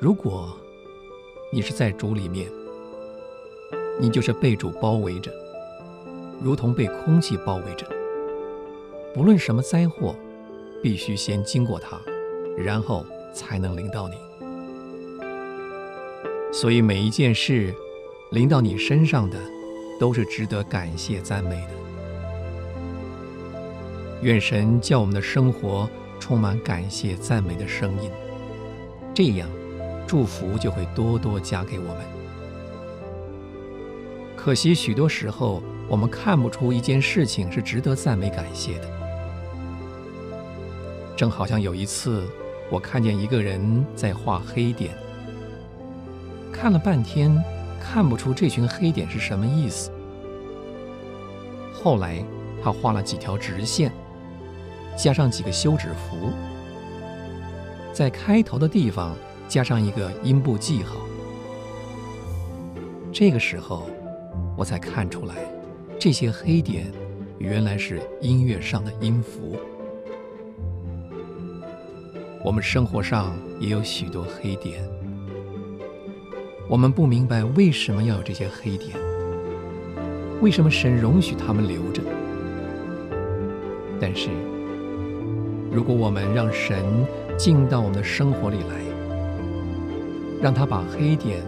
如果你是在主里面，你就是被主包围着，如同被空气包围着。不论什么灾祸，必须先经过它，然后才能临到你。所以每一件事临到你身上的，都是值得感谢赞美的。愿神叫我们的生活充满感谢赞美的声音，这样祝福就会多多加给我们。可惜许多时候，我们看不出一件事情是值得赞美感谢的。正好像有一次，我看见一个人在画黑点，看了半天，看不出这群黑点是什么意思。后来他画了几条直线，加上几个休止符，在开头的地方加上一个音部记号。这个时候，我才看出来，这些黑点原来是音乐上的音符。我们生活上也有许多黑点，我们不明白为什么要有这些黑点，为什么神容许他们留着。但是，如果我们让神进到我们的生活里来，让他把黑点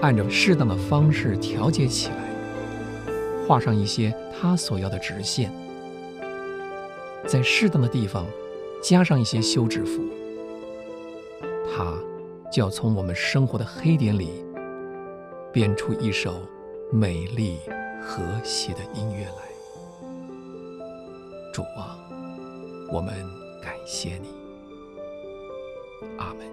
按照适当的方式调节起来，画上一些他所要的直线，在适当的地方。加上一些休止符，它就要从我们生活的黑点里编出一首美丽和谐的音乐来。主啊，我们感谢你。阿门。